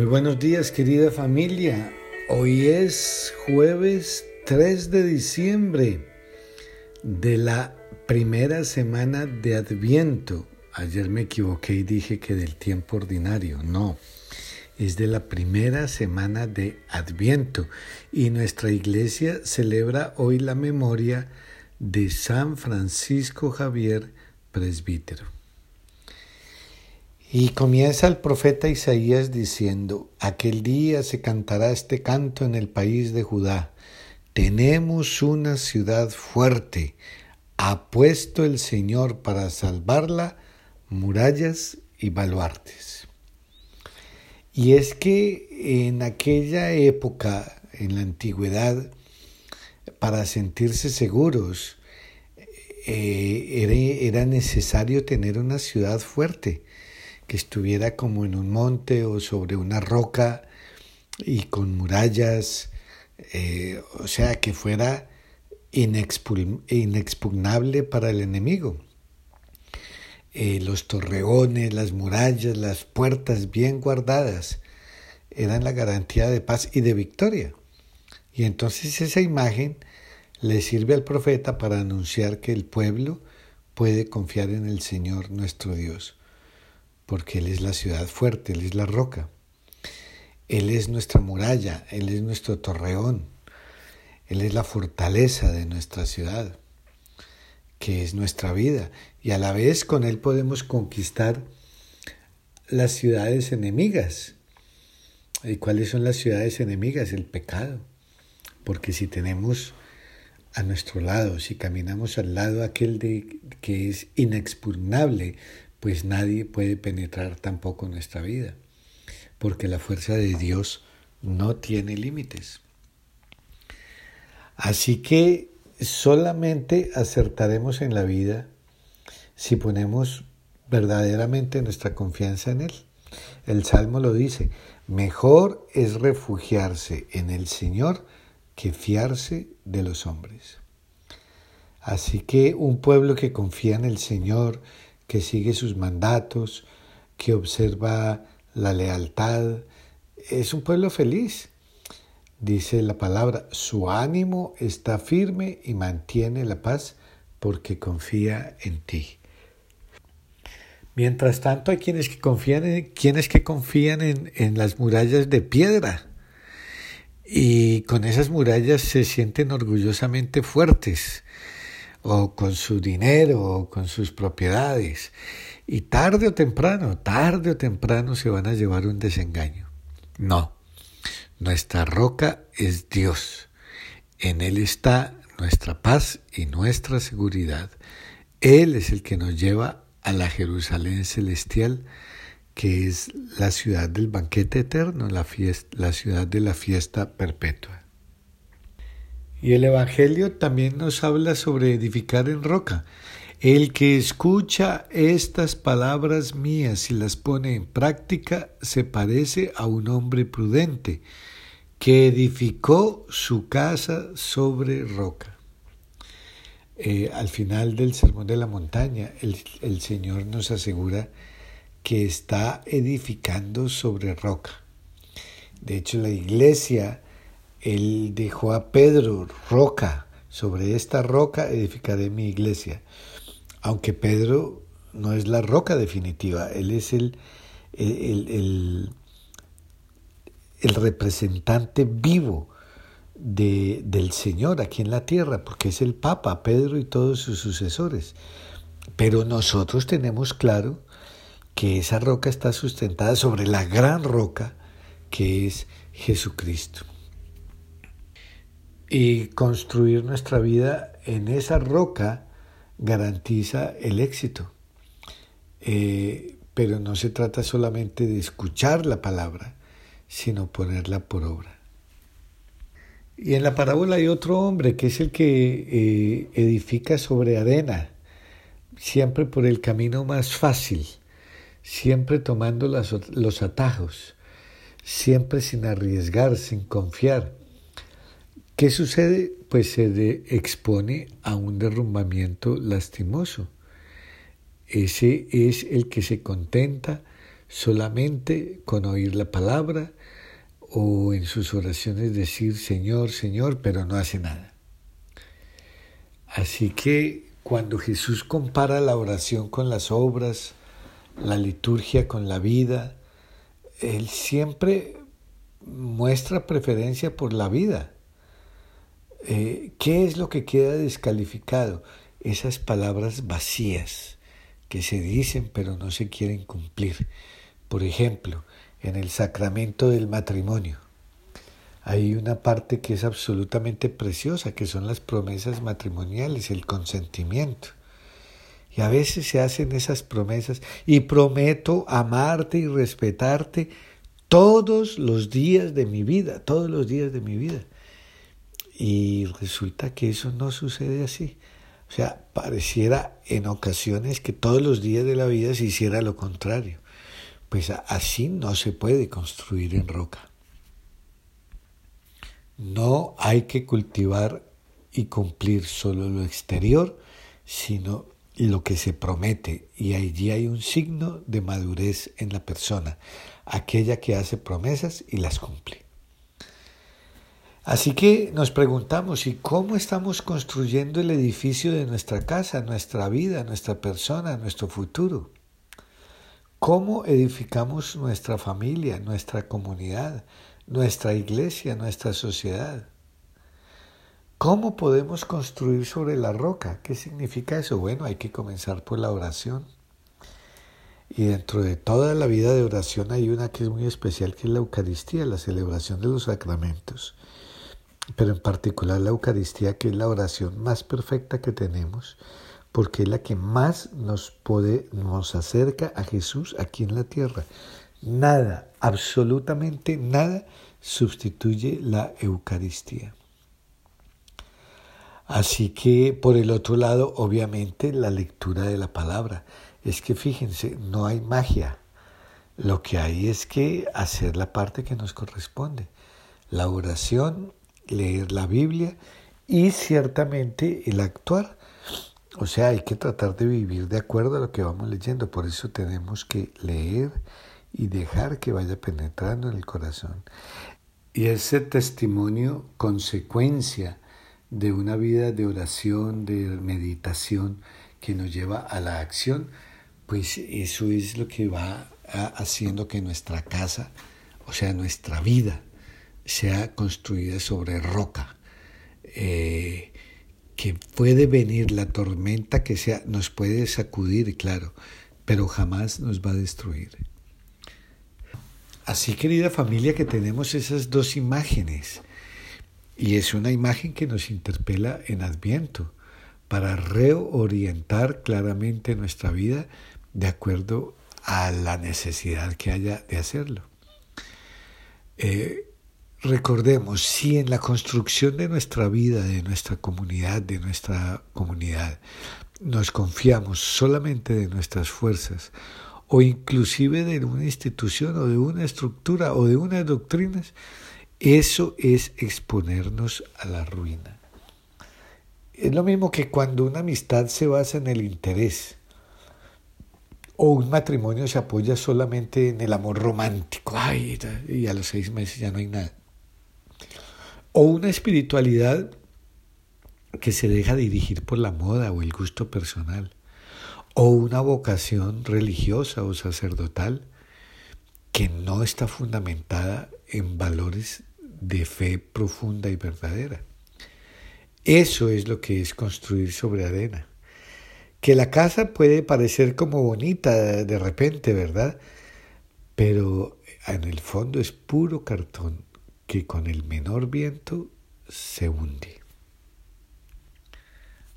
Muy buenos días querida familia. Hoy es jueves 3 de diciembre de la primera semana de Adviento. Ayer me equivoqué y dije que del tiempo ordinario. No, es de la primera semana de Adviento y nuestra iglesia celebra hoy la memoria de San Francisco Javier, presbítero. Y comienza el profeta Isaías diciendo, aquel día se cantará este canto en el país de Judá. Tenemos una ciudad fuerte, ha puesto el Señor para salvarla murallas y baluartes. Y es que en aquella época, en la antigüedad, para sentirse seguros, eh, era necesario tener una ciudad fuerte que estuviera como en un monte o sobre una roca y con murallas, eh, o sea, que fuera inexpugnable para el enemigo. Eh, los torreones, las murallas, las puertas bien guardadas eran la garantía de paz y de victoria. Y entonces esa imagen le sirve al profeta para anunciar que el pueblo puede confiar en el Señor nuestro Dios porque Él es la ciudad fuerte, Él es la roca. Él es nuestra muralla, Él es nuestro torreón, Él es la fortaleza de nuestra ciudad, que es nuestra vida. Y a la vez con Él podemos conquistar las ciudades enemigas. ¿Y cuáles son las ciudades enemigas? El pecado. Porque si tenemos a nuestro lado, si caminamos al lado aquel de, que es inexpugnable pues nadie puede penetrar tampoco nuestra vida, porque la fuerza de Dios no tiene límites. Así que solamente acertaremos en la vida si ponemos verdaderamente nuestra confianza en Él. El Salmo lo dice, mejor es refugiarse en el Señor que fiarse de los hombres. Así que un pueblo que confía en el Señor, que sigue sus mandatos, que observa la lealtad. Es un pueblo feliz. Dice la palabra, su ánimo está firme y mantiene la paz porque confía en ti. Mientras tanto, hay quienes que confían en, quienes que confían en, en las murallas de piedra y con esas murallas se sienten orgullosamente fuertes o con su dinero o con sus propiedades. Y tarde o temprano, tarde o temprano se van a llevar un desengaño. No, nuestra roca es Dios. En Él está nuestra paz y nuestra seguridad. Él es el que nos lleva a la Jerusalén celestial, que es la ciudad del banquete eterno, la, fiesta, la ciudad de la fiesta perpetua. Y el Evangelio también nos habla sobre edificar en roca. El que escucha estas palabras mías y las pone en práctica se parece a un hombre prudente que edificó su casa sobre roca. Eh, al final del Sermón de la Montaña, el, el Señor nos asegura que está edificando sobre roca. De hecho, la iglesia él dejó a Pedro roca, sobre esta roca edificaré mi iglesia. Aunque Pedro no es la roca definitiva, él es el, el, representante vivo de, del Señor aquí en la tierra, porque es el Papa, Pedro y todos sus sucesores. Pero nosotros tenemos claro que esa roca está sustentada sobre la gran roca que es Jesucristo y construir nuestra vida en esa roca garantiza el éxito. Eh, pero no se trata solamente de escuchar la palabra, sino ponerla por obra. Y en la parábola hay otro hombre que es el que eh, edifica sobre arena, siempre por el camino más fácil, siempre tomando los atajos, siempre sin arriesgar, sin confiar ¿Qué sucede? Pues se expone a un derrumbamiento lastimoso. Ese es el que se contenta solamente con oír la palabra o en sus oraciones decir Señor, Señor, pero no hace nada. Así que cuando Jesús compara la oración con las obras, la liturgia con la vida, Él siempre muestra preferencia por la vida. Eh, ¿Qué es lo que queda descalificado? Esas palabras vacías que se dicen pero no se quieren cumplir. Por ejemplo, en el sacramento del matrimonio. Hay una parte que es absolutamente preciosa, que son las promesas matrimoniales, el consentimiento. Y a veces se hacen esas promesas y prometo amarte y respetarte todos los días de mi vida, todos los días de mi vida. Y resulta que eso no sucede así. O sea, pareciera en ocasiones que todos los días de la vida se hiciera lo contrario. Pues así no se puede construir en roca. No hay que cultivar y cumplir solo lo exterior, sino lo que se promete. Y allí hay un signo de madurez en la persona, aquella que hace promesas y las cumple. Así que nos preguntamos, ¿y cómo estamos construyendo el edificio de nuestra casa, nuestra vida, nuestra persona, nuestro futuro? ¿Cómo edificamos nuestra familia, nuestra comunidad, nuestra iglesia, nuestra sociedad? ¿Cómo podemos construir sobre la roca? ¿Qué significa eso? Bueno, hay que comenzar por la oración. Y dentro de toda la vida de oración hay una que es muy especial, que es la Eucaristía, la celebración de los sacramentos. Pero en particular la Eucaristía, que es la oración más perfecta que tenemos, porque es la que más nos, puede, nos acerca a Jesús aquí en la tierra. Nada, absolutamente nada sustituye la Eucaristía. Así que por el otro lado, obviamente, la lectura de la palabra. Es que fíjense, no hay magia. Lo que hay es que hacer la parte que nos corresponde. La oración, leer la Biblia y ciertamente el actuar. O sea, hay que tratar de vivir de acuerdo a lo que vamos leyendo. Por eso tenemos que leer y dejar que vaya penetrando en el corazón. Y ese testimonio, consecuencia de una vida de oración, de meditación que nos lleva a la acción, pues eso es lo que va haciendo que nuestra casa, o sea, nuestra vida, sea construida sobre roca. Eh, que puede venir la tormenta que sea, nos puede sacudir, claro, pero jamás nos va a destruir. Así, querida familia, que tenemos esas dos imágenes. Y es una imagen que nos interpela en Adviento para reorientar claramente nuestra vida de acuerdo a la necesidad que haya de hacerlo. Eh, Recordemos, si en la construcción de nuestra vida, de nuestra comunidad, de nuestra comunidad, nos confiamos solamente de nuestras fuerzas o inclusive de una institución o de una estructura o de unas doctrinas, eso es exponernos a la ruina. Es lo mismo que cuando una amistad se basa en el interés o un matrimonio se apoya solamente en el amor romántico, ay, y a los seis meses ya no hay nada o una espiritualidad que se deja dirigir por la moda o el gusto personal, o una vocación religiosa o sacerdotal que no está fundamentada en valores de fe profunda y verdadera. Eso es lo que es construir sobre arena. Que la casa puede parecer como bonita de repente, ¿verdad? Pero en el fondo es puro cartón que con el menor viento se hunde.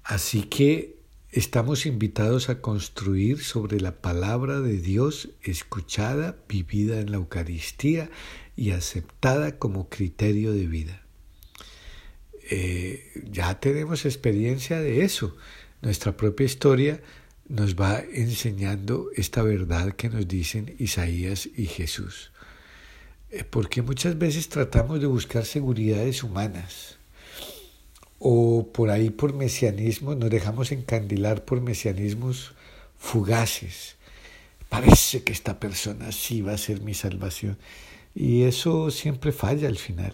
Así que estamos invitados a construir sobre la palabra de Dios escuchada, vivida en la Eucaristía y aceptada como criterio de vida. Eh, ya tenemos experiencia de eso. Nuestra propia historia nos va enseñando esta verdad que nos dicen Isaías y Jesús. Porque muchas veces tratamos de buscar seguridades humanas o por ahí por mesianismo, nos dejamos encandilar por mesianismos fugaces, parece que esta persona sí va a ser mi salvación. Y eso siempre falla al final.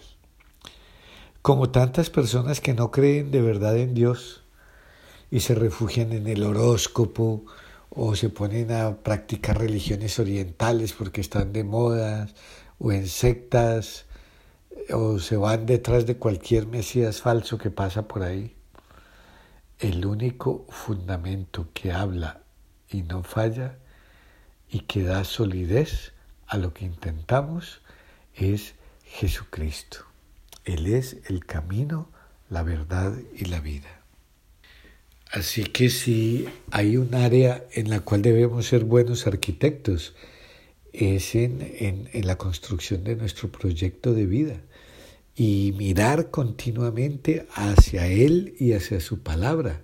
Como tantas personas que no creen de verdad en Dios y se refugian en el horóscopo o se ponen a practicar religiones orientales porque están de moda o en sectas o se van detrás de cualquier mesías falso que pasa por ahí. El único fundamento que habla y no falla y que da solidez a lo que intentamos es Jesucristo. Él es el camino, la verdad y la vida. Así que si hay un área en la cual debemos ser buenos arquitectos, es en, en, en la construcción de nuestro proyecto de vida y mirar continuamente hacia Él y hacia su palabra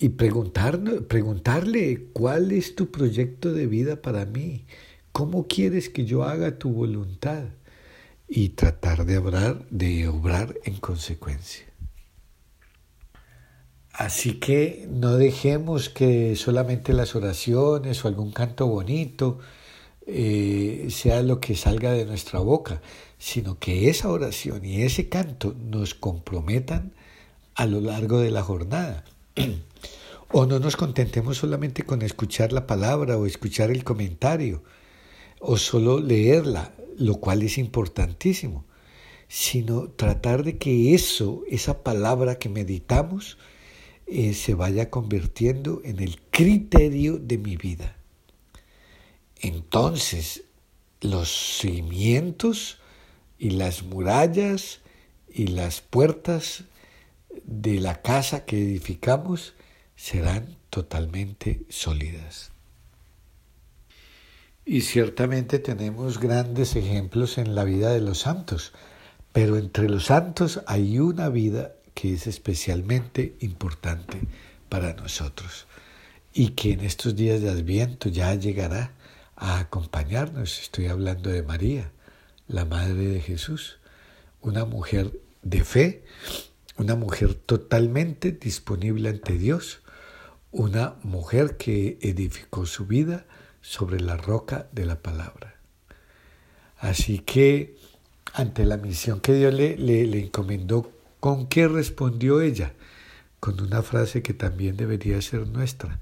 y preguntar, preguntarle cuál es tu proyecto de vida para mí, cómo quieres que yo haga tu voluntad y tratar de obrar, de obrar en consecuencia. Así que no dejemos que solamente las oraciones o algún canto bonito eh, sea lo que salga de nuestra boca, sino que esa oración y ese canto nos comprometan a lo largo de la jornada. O no nos contentemos solamente con escuchar la palabra o escuchar el comentario o solo leerla, lo cual es importantísimo, sino tratar de que eso, esa palabra que meditamos, eh, se vaya convirtiendo en el criterio de mi vida. Entonces, los cimientos y las murallas y las puertas de la casa que edificamos serán totalmente sólidas. Y ciertamente tenemos grandes ejemplos en la vida de los santos, pero entre los santos hay una vida que es especialmente importante para nosotros y que en estos días de Adviento ya llegará a acompañarnos. Estoy hablando de María, la Madre de Jesús, una mujer de fe, una mujer totalmente disponible ante Dios, una mujer que edificó su vida sobre la roca de la palabra. Así que ante la misión que Dios le, le, encomendó, ¿con qué respondió ella? Con una frase que también debería ser nuestra.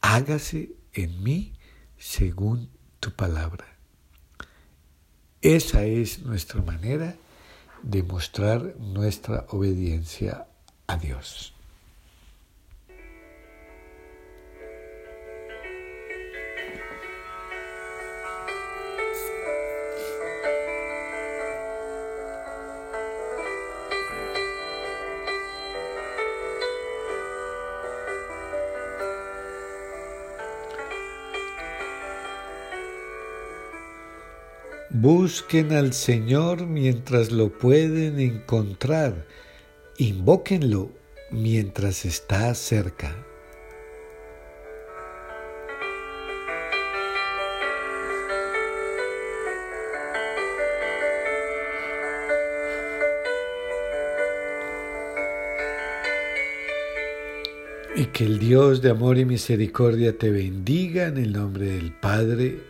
Hágase en mí según tu palabra. Esa es nuestra manera de mostrar nuestra obediencia a Dios. Busquen al Señor mientras lo pueden encontrar. Invóquenlo mientras está cerca. Y que el Dios de amor y misericordia te bendiga en el nombre del Padre,